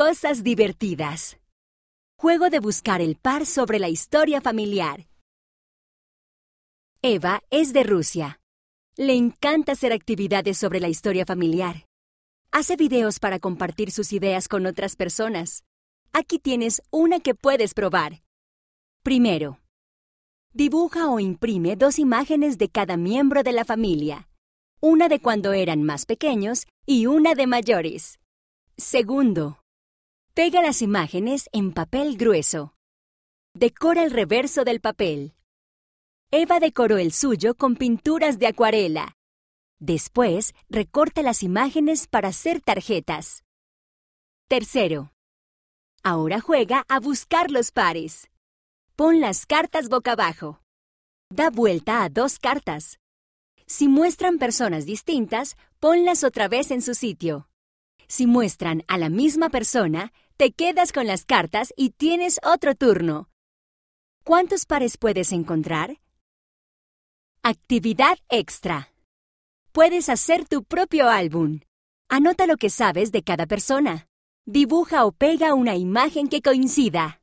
Cosas divertidas. Juego de buscar el par sobre la historia familiar. Eva es de Rusia. Le encanta hacer actividades sobre la historia familiar. Hace videos para compartir sus ideas con otras personas. Aquí tienes una que puedes probar. Primero, dibuja o imprime dos imágenes de cada miembro de la familia. Una de cuando eran más pequeños y una de mayores. Segundo, Pega las imágenes en papel grueso. Decora el reverso del papel. Eva decoró el suyo con pinturas de acuarela. Después, recorta las imágenes para hacer tarjetas. Tercero. Ahora juega a buscar los pares. Pon las cartas boca abajo. Da vuelta a dos cartas. Si muestran personas distintas, ponlas otra vez en su sitio. Si muestran a la misma persona, te quedas con las cartas y tienes otro turno. ¿Cuántos pares puedes encontrar? Actividad extra. Puedes hacer tu propio álbum. Anota lo que sabes de cada persona. Dibuja o pega una imagen que coincida.